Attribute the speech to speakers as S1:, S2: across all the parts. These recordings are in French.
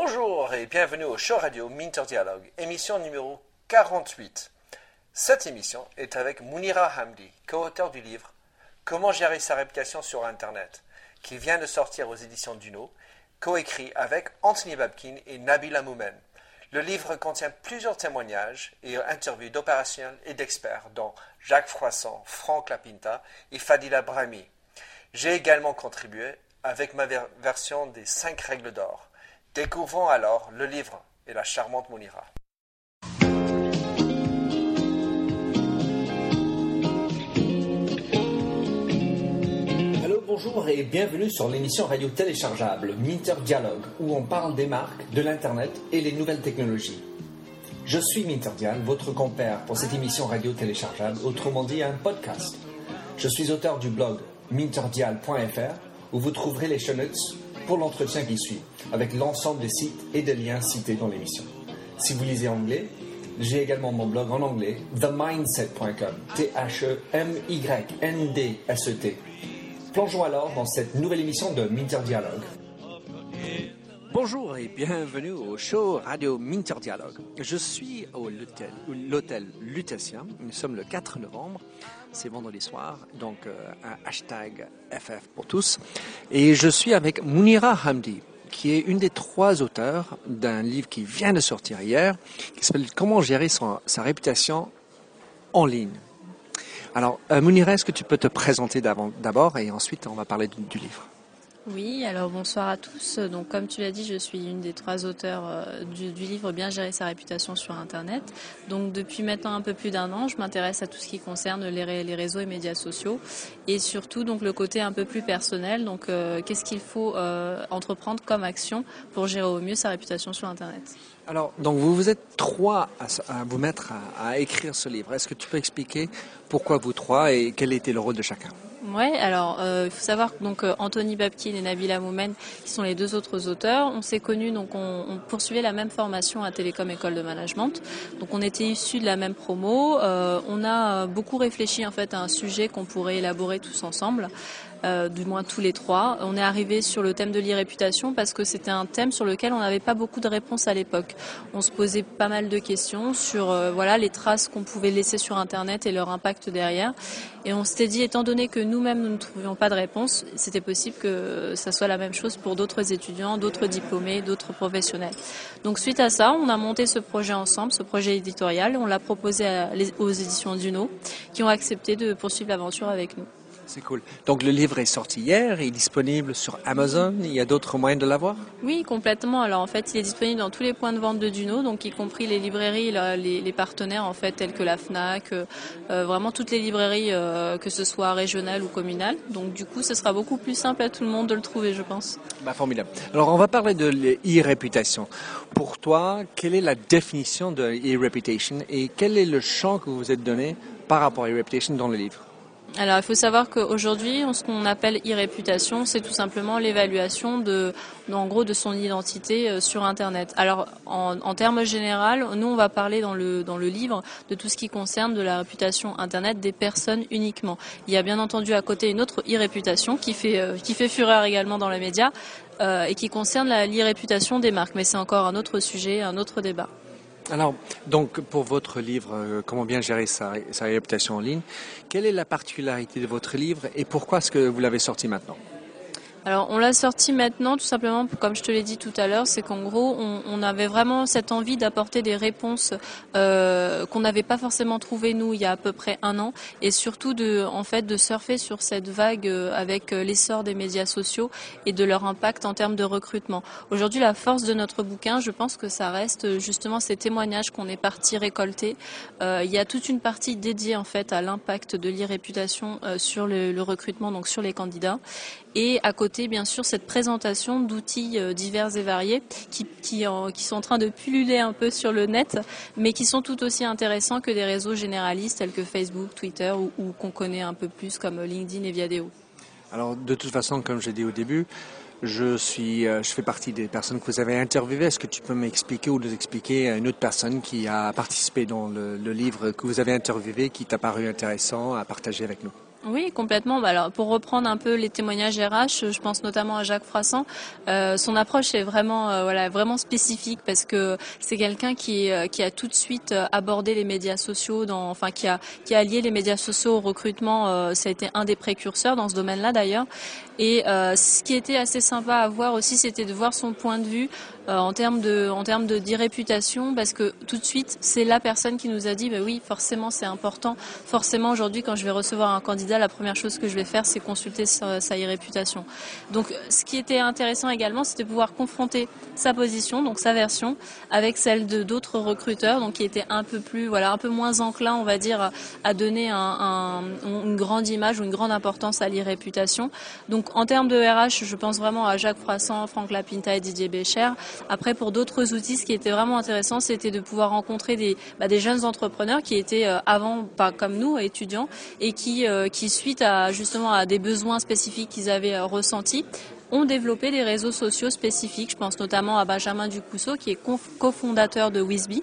S1: Bonjour et bienvenue au show radio Minter Dialogue, émission numéro 48. Cette émission est avec Mounira Hamdi, co-auteur du livre Comment gérer sa réputation sur Internet, qui vient de sortir aux éditions Duno, coécrit avec Anthony Babkin et Nabila Moumen. Le livre contient plusieurs témoignages et interviews d'opérationnels et d'experts, dont Jacques Froissant, Franck Lapinta et Fadila Brahmi. J'ai également contribué avec ma version des cinq règles d'or. Découvrons alors le livre et la charmante Mounira. bonjour et bienvenue sur l'émission radio téléchargeable Minter Dialogue où on parle des marques, de l'Internet et les nouvelles technologies. Je suis Minter Dial, votre compère pour cette émission radio téléchargeable, autrement dit un podcast. Je suis auteur du blog minterdial.fr où vous trouverez les show pour l'entretien qui suit, avec l'ensemble des sites et des liens cités dans l'émission. Si vous lisez anglais, j'ai également mon blog en anglais, themindset.com, T-H-E-M-Y-N-D-S-E-T. Plongeons alors dans cette nouvelle émission de Minter Dialogue. Bonjour et bienvenue au show Radio Minter Dialogue. Je suis au l'hôtel Lutetia. Nous sommes le 4 novembre. C'est vendredi soir, donc euh, un hashtag FF pour tous. Et je suis avec Mounira Hamdi, qui est une des trois auteurs d'un livre qui vient de sortir hier, qui s'appelle Comment gérer sa réputation en ligne. Alors, euh, Mounira, est-ce que tu peux te présenter d'abord et ensuite on va parler du, livre?
S2: Oui, alors bonsoir à tous. Donc comme tu l'as dit, je suis une des trois auteurs euh, du, livre Bien gérer sa réputation sur Internet. Donc depuis maintenant un peu plus d'un an, je m'intéresse à tout ce qui concerne les, réseaux et médias sociaux et surtout donc le côté un peu plus personnel. Donc euh, qu'est-ce qu'il faut entreprendre comme action pour gérer au mieux sa réputation sur Internet?
S1: Alors, donc vous vous êtes trois à, vous mettre à, écrire ce livre. Est-ce que tu peux expliquer pourquoi vous trois et quel était le rôle de chacun?
S2: Oui, alors euh, il faut savoir que donc euh, Anthony Babkin et Nabila Moumen, qui sont les deux autres auteurs, on s'est connus donc on, poursuivait la même formation à Télécom École de Management. Donc on était issus de la même promo. Euh, on a beaucoup réfléchi en fait à un sujet qu'on pourrait élaborer tous ensemble. Euh, du moins tous les trois. On est arrivé sur le thème de l'irréputation parce que c'était un thème sur lequel on n'avait pas beaucoup de réponses à l'époque. On se posait pas mal de questions sur euh, voilà les traces qu'on pouvait laisser sur Internet et leur impact derrière. Et on s'était dit, étant donné que nous-mêmes nous ne trouvions pas de réponse, c'était possible que ça soit la même chose pour d'autres étudiants, d'autres diplômés, d'autres professionnels. Donc suite à ça, on a monté ce projet ensemble, ce projet éditorial. On l'a proposé aux éditions Duno, qui ont accepté de poursuivre l'aventure avec nous.
S1: C'est cool. Donc le livre est sorti hier, il est disponible sur Amazon. Il y a d'autres moyens de l'avoir?
S2: Oui, complètement. Alors en fait, il est disponible dans tous les points de vente de Duno, donc y compris les librairies, les, partenaires en fait tels que la Fnac, euh, euh, vraiment toutes les librairies, euh, que ce soit régionales ou communales. Donc du coup, ce sera beaucoup plus simple à tout le monde de le trouver, je pense.
S1: Bah, formidable. Alors on va parler de l'e-réputation. Pour toi, quelle est la définition de e-reputation et quel est le champ que vous vous êtes donné par rapport à e-reputation dans le livre?
S2: Alors, il faut savoir qu'aujourd'hui, ce qu'on appelle e-réputation, c'est tout simplement l'évaluation de, en de son identité euh, sur Internet. Alors, en, termes généraux, nous, on va parler dans le, dans le livre de tout ce qui concerne de la réputation Internet des personnes uniquement. Il y a bien entendu à côté une autre e-réputation qui fait, euh, qui fait fureur également dans les médias euh, et qui concerne l'e-réputation des marques. Mais c'est encore un autre sujet, un autre débat.
S1: Alors, donc, pour votre livre, euh, Comment bien gérer sa, sa en ligne, quelle est la particularité de votre livre et pourquoi est-ce que vous l'avez sorti maintenant?
S2: Alors on l'a sorti maintenant tout simplement, comme je te l'ai dit tout à l'heure, c'est qu'en gros on, avait vraiment cette envie d'apporter des réponses euh, qu'on n'avait pas forcément trouvées nous il y a à peu près un an, et surtout de en fait de surfer sur cette vague euh, avec euh, l'essor des médias sociaux et de leur impact en termes de recrutement. Aujourd'hui la force de notre bouquin, je pense que ça reste justement ces témoignages qu'on est parti récolter. il y a toute une partie dédiée en fait à l'impact de l'irréputation sur le, le recrutement, donc sur les candidats, et à côté, bien sûr, cette présentation d'outils euh, divers et variés qui, sont en train de pulluler un peu sur le net, mais qui sont tout aussi intéressants que des réseaux généralistes tels que Facebook, Twitter ou, qu'on connaît un peu plus comme LinkedIn et Viadeo.
S1: Alors, de toute façon, comme j'ai dit au début, je suis, euh, je fais partie des personnes que vous avez interviewées. Est-ce que tu peux m'expliquer ou nous expliquer une autre personne qui a participé dans le, le livre que vous avez interviewé, qui t'a paru intéressant à partager avec nous?
S2: Oui, complètement. Bah, alors, pour reprendre un peu les témoignages RH, je pense notamment à Jacques Froissant. Euh, son approche est vraiment, euh, voilà, vraiment spécifique parce que c'est quelqu'un qui, euh, qui a tout de suite abordé les médias sociaux, dans, enfin qui a, qui a lié les médias sociaux au recrutement. ça a été un des précurseurs dans ce domaine-là d'ailleurs. Et ce qui était assez sympa à voir aussi, c'était de voir son point de vue en termes de, en termes de d'irréputation, parce que tout de suite, c'est la personne qui nous a dit, bah oui, forcément, c'est important. Forcément, aujourd'hui, quand je vais recevoir un candidat la première chose que je vais faire, c'est consulter sa, sa réputation. Donc, ce qui était intéressant également, c'était de pouvoir confronter sa position, donc sa version, avec celle de d'autres recruteurs, donc qui étaient un peu plus, voilà, un peu moins enclins, on va dire, à donner un, une grande image ou une grande importance à l'irréputation. Donc, en termes de RH, je pense vraiment à Jacques Froissant, Franck Lapinta et Didier Bécher. Après, pour d'autres outils, ce qui était vraiment intéressant, c'était de pouvoir rencontrer des, bah, jeunes entrepreneurs qui étaient euh, avant, pas comme nous, étudiants, et qui, euh, qui suite à justement à des besoins spécifiques qu'ils avaient euh, ressentis, ont développé des réseaux sociaux spécifiques. Je pense notamment à Benjamin Ducousseau, qui est cofondateur de Wisby,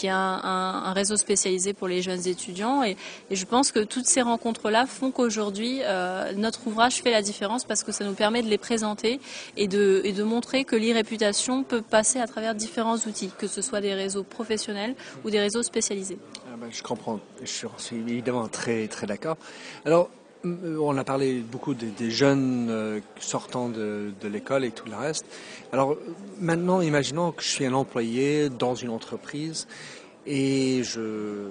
S2: qui est un, réseau spécialisé pour les jeunes étudiants. Et, je pense que toutes ces rencontres-là font qu'aujourd'hui, euh, notre ouvrage fait la différence parce que ça nous permet de les présenter et de, montrer que l'e-réputation peut passer à travers différents outils, que ce soit des réseaux professionnels ou des réseaux spécialisés.
S3: Ah ben, je comprends, je suis évidemment très, très d'accord. Alors, on a parlé beaucoup des, jeunes euh, sortant de, l'école et tout le reste. Alors maintenant, imaginons que je suis un employé dans une entreprise et je,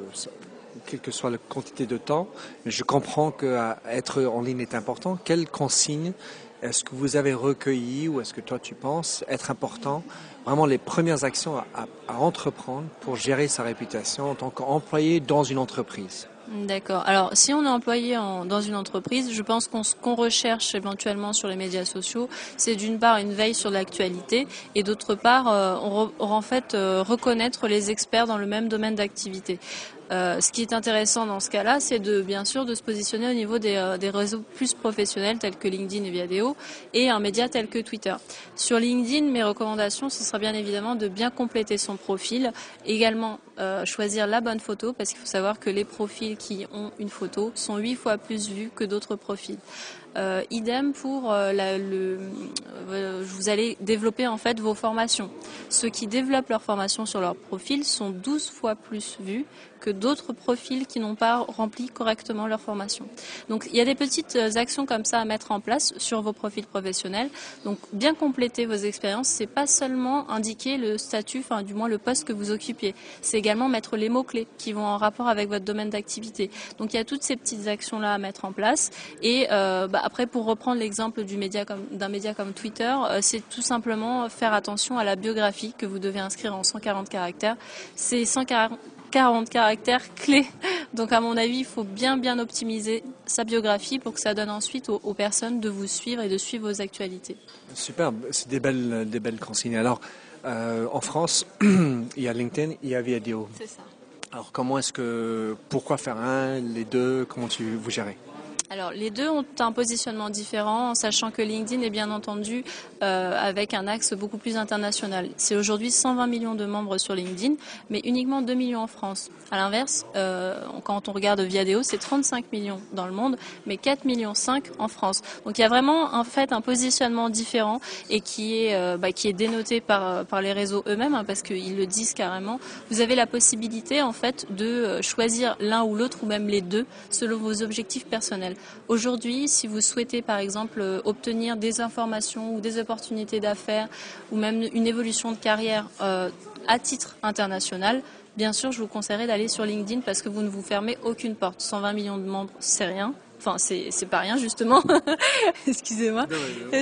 S3: quelle que soit la quantité de temps, je comprends qu'être en ligne est important. Quelles consignes est-ce que vous avez recueilli ou est-ce que toi tu penses être important Vraiment les premières actions à entreprendre pour gérer sa réputation en tant qu'employé dans une entreprise?
S2: D'accord. Alors, si on est employé dans une entreprise, je pense qu'on qu'on recherche éventuellement sur les médias sociaux, c'est d'une part une veille sur l'actualité et d'autre part, euh, on, en fait euh, reconnaître les experts dans le même domaine d'activité. Euh, ce qui est intéressant dans ce cas-là, c'est de bien sûr de se positionner au niveau des, euh, des, réseaux plus professionnels tels que LinkedIn et Viadeo et un média tel que Twitter. Sur LinkedIn, mes recommandations, ce sera bien évidemment de bien compléter son profil, également euh, choisir la bonne photo parce qu'il faut savoir que les profils qui ont une photo sont huit fois plus vus que d'autres profils. Idem pour la, vous allez développer en fait vos formations. Ceux qui développent leurs formations sur leur profil sont 12 fois plus vus que d'autres profils qui n'ont pas rempli correctement leur formation. Donc il y a des petites actions comme ça à mettre en place sur vos profils professionnels. Donc bien compléter vos expériences, c'est pas seulement indiquer le statut, enfin du moins le poste que vous occupiez, c'est également mettre les mots clés qui vont en rapport avec votre domaine d'activité. Donc il y a toutes ces petites actions là à mettre en place et euh, bah, après, pour reprendre l'exemple d'un média, média comme Twitter, euh, c'est tout simplement faire attention à la biographie que vous devez inscrire en 140 caractères. C'est 140 caractères clés. Donc à mon avis, il faut bien bien optimiser sa biographie pour que ça donne ensuite aux, personnes de vous suivre et de suivre vos actualités.
S3: Super, c'est des belles, des belles consignes. Alors, euh, en France, il y a LinkedIn, il y a Viadeo.
S2: C'est ça.
S3: Alors comment est-ce que, pourquoi faire un, les deux, comment tu, vous gérez?
S2: Alors les deux ont un positionnement différent, en sachant que LinkedIn est bien entendu euh, avec un axe beaucoup plus international. C'est aujourd'hui 120 millions de membres sur LinkedIn, mais uniquement 2 millions en France. À l'inverse, euh, quand on regarde Viadeo, c'est 35 millions dans le monde, mais 4 millions 5 en France. Donc il y a vraiment en fait un positionnement différent et qui est euh, bah, qui est dénoté par par les réseaux eux-mêmes hein, parce qu'ils le disent carrément. Vous avez la possibilité en fait de choisir l'un ou l'autre ou même les deux selon vos objectifs personnels. Aujourd'hui, si vous souhaitez par exemple euh, obtenir des informations ou des opportunités d'affaires ou même une évolution de carrière euh, à titre international, bien sûr, je vous conseillerais d'aller sur LinkedIn parce que vous ne vous fermez aucune porte. 120 millions de membres, c'est rien. Enfin, c'est pas rien justement. Excusez-moi.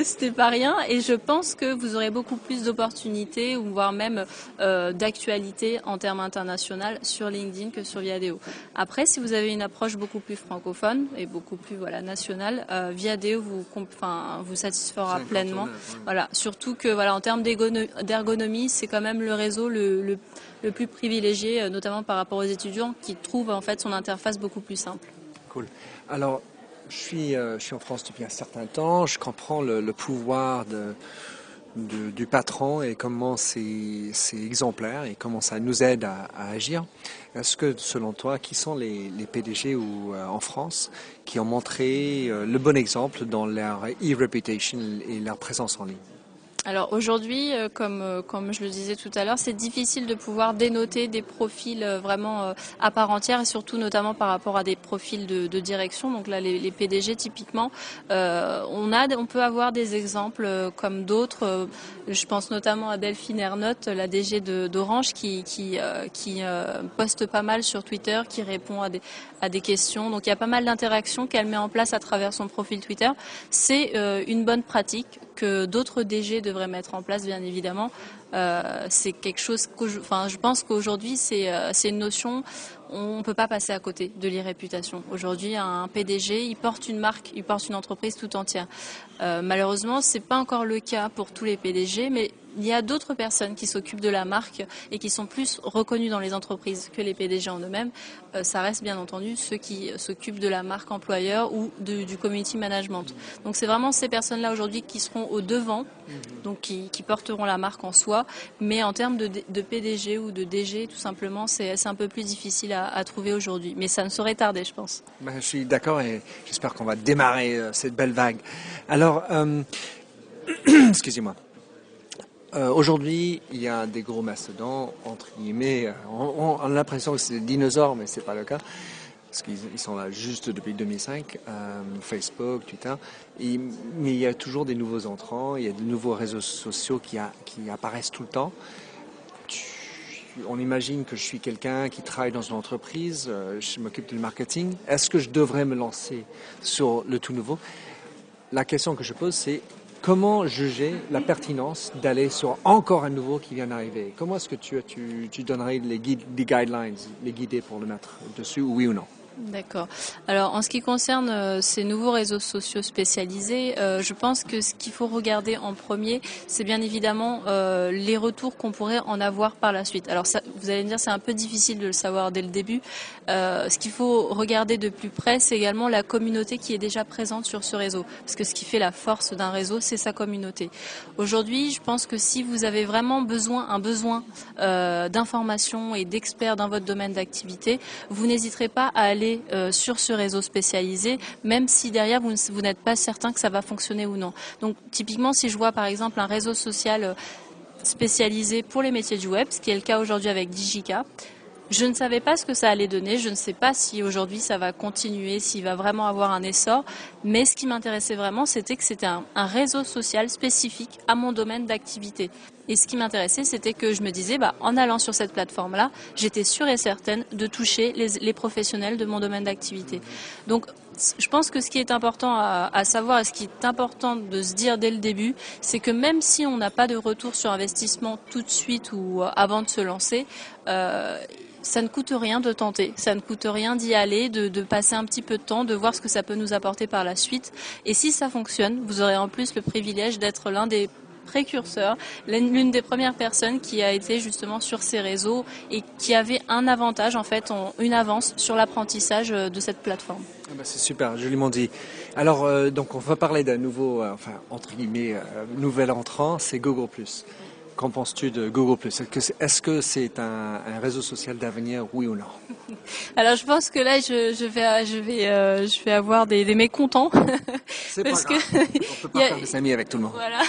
S2: C'était pas rien. Et je pense que vous aurez beaucoup plus d'opportunités ou voire même euh, d'actualité en termes internationaux sur LinkedIn que sur Viadeo. Après, si vous avez une approche beaucoup plus francophone et beaucoup plus voilà nationale, euh, Viadeo vous enfin vous satisfera pleinement. Voilà. Surtout que voilà en termes d'ergonomie, c'est quand même le réseau le, le, le plus privilégié, euh, notamment par rapport aux étudiants qui trouvent en fait son interface beaucoup plus simple.
S3: Alors, je suis, euh, je suis en France depuis un certain temps. Je comprends le, pouvoir
S1: du patron et comment c'est exemplaire et comment ça nous aide à, agir. Est-ce que, selon toi, qui sont les, PDG ou, euh, en France qui ont montré euh, le bon exemple dans leur e-reputation et leur présence en ligne?
S2: Alors aujourd'hui, euh, comme, euh, comme je le disais tout à l'heure, c'est difficile de pouvoir dénoter des profils euh, vraiment à part entière et surtout notamment par rapport à des profils de, direction. Donc là, les, PDG typiquement, on a, on peut avoir des exemples comme d'autres. je pense notamment à Delphine Ernotte, la DG d'Orange, qui, poste pas mal sur Twitter, qui répond à des, à des questions. Donc il y a pas mal d'interactions qu'elle met en place à travers son profil Twitter. C'est une bonne pratique que d'autres DG devraient mettre en place, bien évidemment. Euh, c'est quelque chose que je, pense qu'aujourd'hui, c'est euh, une notion, on ne peut pas passer à côté de l'irréputation. Aujourd'hui, un PDG, il porte une marque, il porte une entreprise tout entière. Euh, malheureusement, c'est pas encore le cas pour tous les PDG, mais il y a d'autres personnes qui s'occupent de la marque et qui sont plus reconnues dans les entreprises que les PDG en eux-mêmes. Euh, ça reste bien entendu ceux qui s'occupent de la marque employeur ou du community management. Donc c'est vraiment ces personnes-là aujourd'hui qui seront au devant, donc qui, porteront la marque en soi. Mais en termes de, PDG ou de DG, tout simplement, c'est un peu plus difficile à, trouver aujourd'hui. Mais ça ne saurait tarder, je pense.
S1: Ben, je suis d'accord et j'espère qu'on va démarrer euh, cette belle vague. Alors, euh, excusez-moi. Euh, aujourd'hui, il y a des gros mastodons, entre guillemets. On, a l'impression que c'est des dinosaures, mais ce n'est pas le cas. Parce qu'ils sont là juste depuis 2005, euh, Facebook, Twitter. mais il y a toujours des nouveaux entrants, il y a de nouveaux réseaux sociaux qui, apparaissent tout le temps. on imagine que je suis quelqu'un qui travaille dans une entreprise, euh, je m'occupe du marketing. Est-ce que je devrais me lancer sur le tout nouveau? La question que je pose, c'est comment juger la pertinence d'aller sur encore un nouveau qui vient d'arriver? Comment est-ce que tu, tu, tu donnerais les, guides, les guidelines, les guider pour le mettre dessus, oui ou non?
S2: D'accord. Alors en ce qui concerne euh, ces nouveaux réseaux sociaux spécialisés, euh, je pense que ce qu'il faut regarder en premier, c'est bien évidemment euh, les retours qu'on pourrait en avoir par la suite. Alors vous allez me dire c'est un peu difficile de le savoir dès le début. ce qu'il faut regarder de plus près, c'est également la communauté qui est déjà présente sur ce réseau, parce que ce qui fait la force d'un réseau, c'est sa communauté. Aujourd'hui, je pense que si vous avez vraiment besoin, un besoin d'informations et d'experts dans votre domaine d'activité, vous n'hésiterez pas à aller euh, sur ce réseau spécialisé, même si derrière vous, vous n'êtes pas certain que ça va fonctionner ou non. Donc typiquement, si je vois par exemple un réseau social euh, spécialisé pour les métiers du web, ce qui est le cas aujourd'hui avec Digica, je ne savais pas ce que ça allait donner, je ne sais pas si aujourd'hui ça va continuer, s'il va vraiment avoir un essor, mais ce qui m'intéressait vraiment, c'était que c'était un, réseau social spécifique à mon domaine d'activité. Et ce qui m'intéressait, c'était que je me disais, bah, en allant sur cette plateforme-là, j'étais sûre et certaine de toucher les, professionnels de mon domaine d'activité. Donc, je pense que ce qui est important à, savoir et ce qui est important de se dire dès le début, c'est que même si on n'a pas de retour sur investissement tout de suite ou euh, avant de se lancer, euh, ça ne coûte rien de tenter, ça ne coûte rien d'y aller, de, passer un petit peu de temps, de voir ce que ça peut nous apporter par la suite. Et si ça fonctionne, vous aurez en plus le privilège d'être l'un des précurseurs, l'une des premières personnes qui a été justement sur ces réseaux et qui avait un avantage, en fait, une avance sur l'apprentissage euh, de cette plateforme.
S1: Ah bah, c'est super, joliment dit. Alors, euh, donc, on va parler d'un nouveau, euh, enfin, entre guillemets, nouvel entrant, c'est Google+. Qu'en penses-tu de Google Est-ce que c'est un, réseau social d'avenir, oui ou non?
S2: Alors je pense que là, je, vais, je vais, euh, je vais avoir des, mécontents.
S1: C'est parce que on peut pas faire des amis avec tout le monde.
S2: Voilà.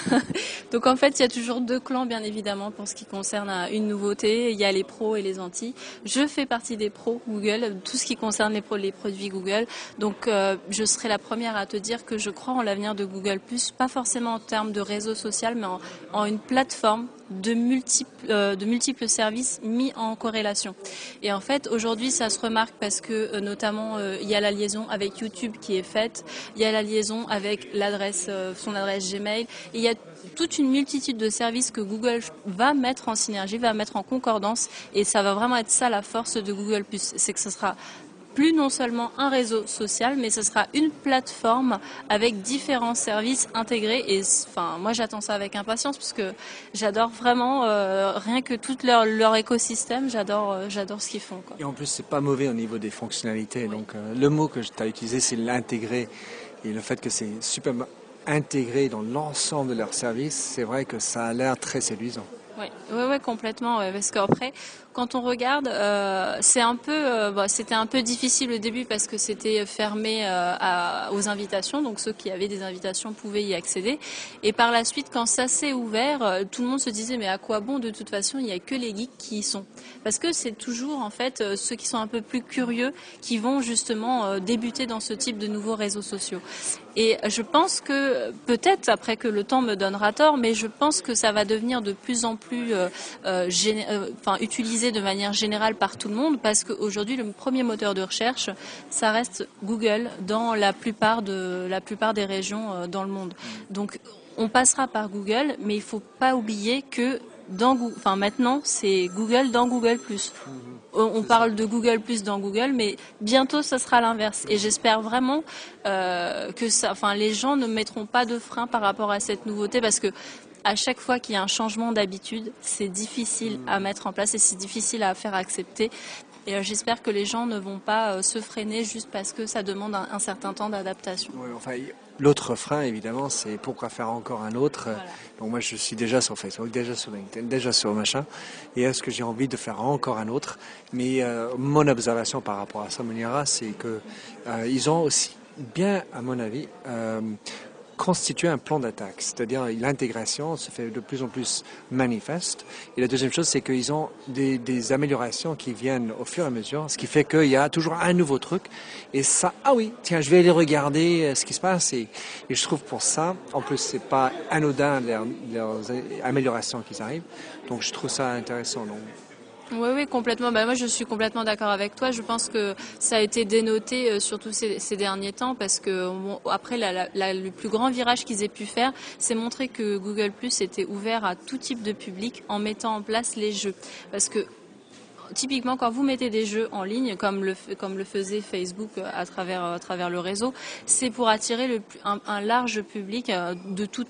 S2: Donc en fait, il y a toujours deux clans, bien évidemment, pour ce qui concerne euh, une nouveauté. Il y a les pros et les anti. Je fais partie des pros Google, tout ce qui concerne les, les produits Google. Donc euh, je serai la première à te dire que je crois en l'avenir de Google+, pas forcément en termes de réseau social, mais en une plateforme de multiples, euh, de multiples services mis en corrélation. Et en fait, aujourd'hui, ça se remarque parce que euh, notamment, euh, il y a la liaison avec YouTube qui est faite, il y a la liaison avec l'adresse, son adresse Gmail, et il y a toute une multitude de services que Google va mettre en synergie, va mettre en concordance, et ça va vraiment être ça la force de Google+. C'est que ce sera plus non seulement un réseau social, mais ce sera une plateforme avec différents services intégrés. Et enfin, moi, j'attends ça avec impatience parce que j'adore vraiment euh, rien que tout leur, leur écosystème. J'adore, euh, j'adore ce qu'ils font.
S1: Et en plus, c'est pas mauvais au niveau des fonctionnalités. Donc, euh, le mot que tu as utilisé, c'est l'intégrer et le fait que c'est super intégrés dans l'ensemble de leurs services, c'est vrai que ça a l'air très séduisant.
S2: Oui, ouais, ouais, complètement. parce qu'après, quand on regarde, euh, c'est un peu, euh, c'était un peu difficile au début parce que c'était fermé euh, à, aux invitations, donc ceux qui avaient des invitations pouvaient y accéder. Et par la suite, quand ça s'est ouvert, tout le monde se disait mais à quoi bon De toute façon, il n'y a que les geeks qui y sont, parce que c'est toujours en fait ceux qui sont un peu plus curieux qui vont justement débuter dans ce type de nouveaux réseaux sociaux. Et je pense que peut-être après que le temps me donnera tort, mais je pense que ça va devenir de plus en plus euh, enfin, utilisé de manière générale par tout le monde parce qu'aujourd'hui, le premier moteur de recherche, ça reste Google dans la plupart, des régions euh, dans le monde. Donc, on passera par Google, mais il ne faut pas oublier que dans, enfin maintenant, c'est Google dans Google+. On parle de Google Plus dans Google, mais bientôt ça sera l'inverse. Et j'espère vraiment euh, que ça, enfin, les gens ne mettront pas de frein par rapport à cette nouveauté, parce que à chaque fois qu'il y a un changement d'habitude, c'est difficile à mettre en place et c'est difficile à faire accepter. Et euh, j'espère que les gens ne vont pas euh, se freiner juste parce que ça demande un, certain temps d'adaptation.
S1: L'autre frein, évidemment, c'est pourquoi faire encore un autre. Donc moi, je suis déjà sur Facebook, déjà sur LinkedIn, déjà sur machin. Et est-ce que j'ai envie de faire encore un autre? Mais euh, mon observation par rapport à ça, c'est que ils ont aussi bien, à mon avis, constituer un plan d'attaque, c'est-à-dire l'intégration se fait de plus en plus manifeste. Et la deuxième chose, c'est qu'ils ont des, améliorations qui viennent au fur et à mesure, ce qui fait qu'il y a toujours un nouveau truc. Et ça, ah oui, tiens, je vais aller regarder euh, ce qui se passe. Et, je trouve pour ça, en plus, c'est pas anodin leurs, leurs améliorations qui arrivent. Donc je trouve ça intéressant.
S2: Oui, oui, complètement. Bah, moi, je suis complètement d'accord avec toi. Je pense que ça a été dénoté, euh, surtout ces, derniers temps, parce que après, la, la, le plus grand virage qu'ils aient pu faire, c'est montrer que Google Plus était ouvert à tout type de public en mettant en place les jeux. Parce que typiquement, quand vous mettez des jeux en ligne, comme le, faisait Facebook euh, à travers, à travers le réseau, c'est pour attirer un, large public euh, de tout,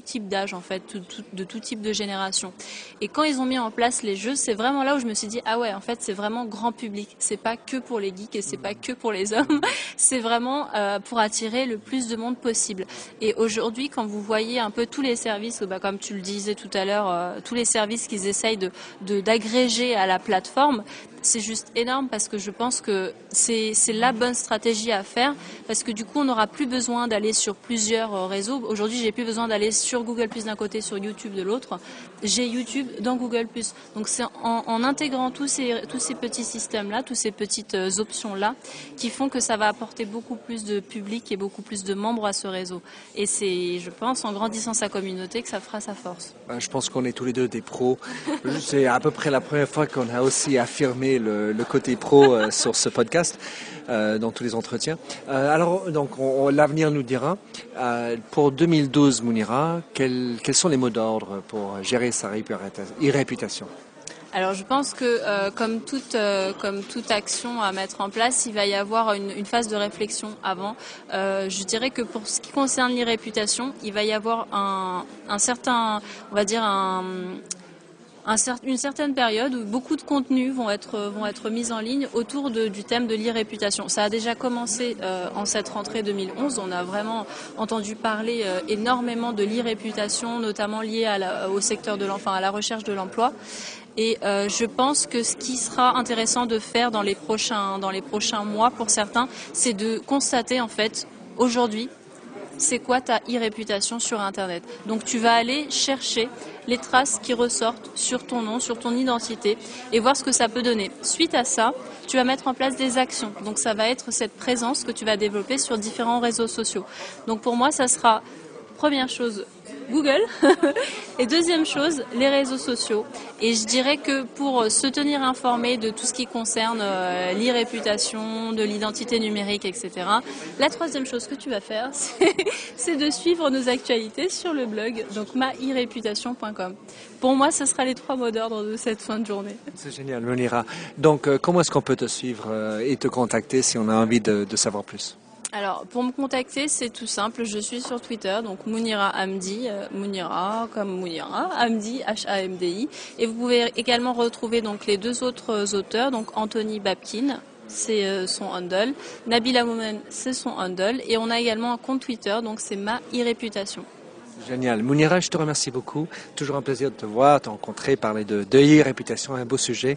S2: type d'âge, en fait, de tout type de génération. Et quand ils ont mis en place les jeux, c'est vraiment là où je me suis dit, ah ouais, en fait, c'est vraiment grand public. C'est pas que pour les geeks et c'est pas que pour les hommes. c'est vraiment euh, pour attirer le plus de monde possible. Et aujourd'hui, quand vous voyez un peu tous les services, bah, comme tu le disais tout à l'heure, tous les services qu'ils essayent d'agréger à la plateforme, forme c'est juste énorme parce que je pense que c'est la bonne stratégie à faire parce que du coup on n'aura plus besoin d'aller sur plusieurs euh, réseaux. Aujourd'hui j'ai plus besoin d'aller sur Google Plus d'un côté, sur YouTube de l'autre. J'ai YouTube dans Google Plus. Donc c'est en, intégrant tous ces, tous ces petits systèmes là, toutes ces petites euh, options là qui font que ça va apporter beaucoup plus de public et beaucoup plus de membres à ce réseau. Et c'est je pense en grandissant sa communauté que ça fera sa force.
S1: Ben, je pense qu'on est tous les deux des pros. c'est à peu près la première fois qu'on a aussi le, côté pro euh, sur ce podcast, euh, dans tous les entretiens. Euh, alors, donc, l'avenir nous dira. pour 2012, Mounira, quels, quels sont les mots d'ordre pour gérer sa réputation
S2: alors je pense que comme toute comme toute action à mettre en place, il va y avoir une, une phase de réflexion avant. je dirais que pour ce qui concerne l'irréputation, il va y avoir un, un certain, on va dire un, une certaine période où beaucoup de contenus vont être, vont être mis en ligne autour du thème de l'irréputation. Ça a déjà commencé euh, en cette rentrée 2011. On a vraiment entendu parler euh, énormément de l'irréputation, notamment liée au secteur de l'enfant, à la recherche de l'emploi. Et euh, je pense que ce qui sera intéressant de faire dans les prochains, dans les prochains mois pour certains, c'est de constater en fait aujourd'hui c'est quoi ta e-réputation sur Internet. Donc tu vas aller chercher les traces qui ressortent sur ton nom, sur ton identité et voir ce que ça peut donner. Suite à ça, tu vas mettre en place des actions. Donc ça va être cette présence que tu vas développer sur différents réseaux sociaux. Donc pour moi, ça sera première chose Google. et deuxième chose, les réseaux sociaux. Et je dirais que pour se tenir informé de tout ce qui concerne euh, l'e-réputation, de l'identité numérique, etc., la troisième chose que tu vas faire, c'est de suivre nos actualités sur le blog, donc maireputation.com. Pour moi, ce sera les trois mots d'ordre de cette fin de journée.
S1: C'est génial, Monira. Donc, euh, comment est-ce qu'on peut te suivre euh, et te contacter si on a envie de savoir plus?
S2: Alors, pour me contacter, c'est tout simple. Je suis sur Twitter, donc Mounira Hamdi, euh, Mounira comme Mounira, Hamdi, H-A-M-D-I. Et vous pouvez également retrouver donc les deux autres auteurs, donc Anthony Babkin, c'est euh, son handle. Nabila Moumen, c'est son handle. Et on a également un compte Twitter, donc c'est ma e-réputation.
S3: Génial. Mounira, je te remercie beaucoup. Toujours un plaisir de te voir, de te rencontrer, parler de, de réputation, un beau sujet.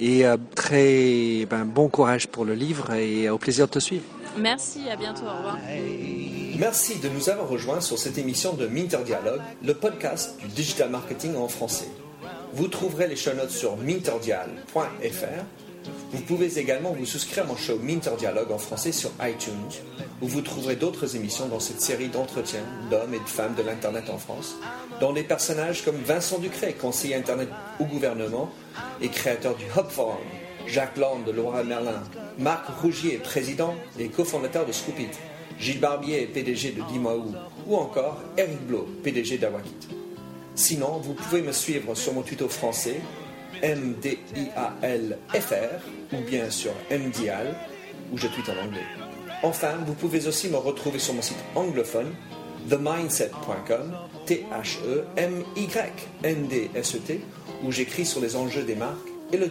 S3: Et euh, très ben, bon courage pour le livre et au plaisir de te suivre.
S2: Merci, à bientôt, au revoir.
S1: Merci de nous avoir rejoints sur cette émission de Minter Dialogue, le podcast du digital marketing en français. Vous trouverez les show notes sur minterdial.fr vous pouvez également vous souscrire à mon show Minter Dialogue en français sur iTunes, où vous trouverez d'autres émissions dans cette série d'entretiens d'hommes et de femmes de l'Internet en France, dont des personnages comme Vincent Ducret, conseiller Internet au gouvernement et créateur du Hub Forum, Jacques Land de Laura Merlin, Marc Rougier, président et cofondateur de Scoopit, Gilles Barbier, PDG de Dimaou, ou encore Eric Blo, PDG d'Awakit. Sinon, vous pouvez me suivre sur mon tuto français M-D-I-A-L-F-R ou bien sur MDIAL où je tweete en anglais. Enfin, vous pouvez aussi me retrouver sur mon site anglophone themindset.com T-H-E-M-Y-N-D-S-E-T où j'écris sur les enjeux des marques et le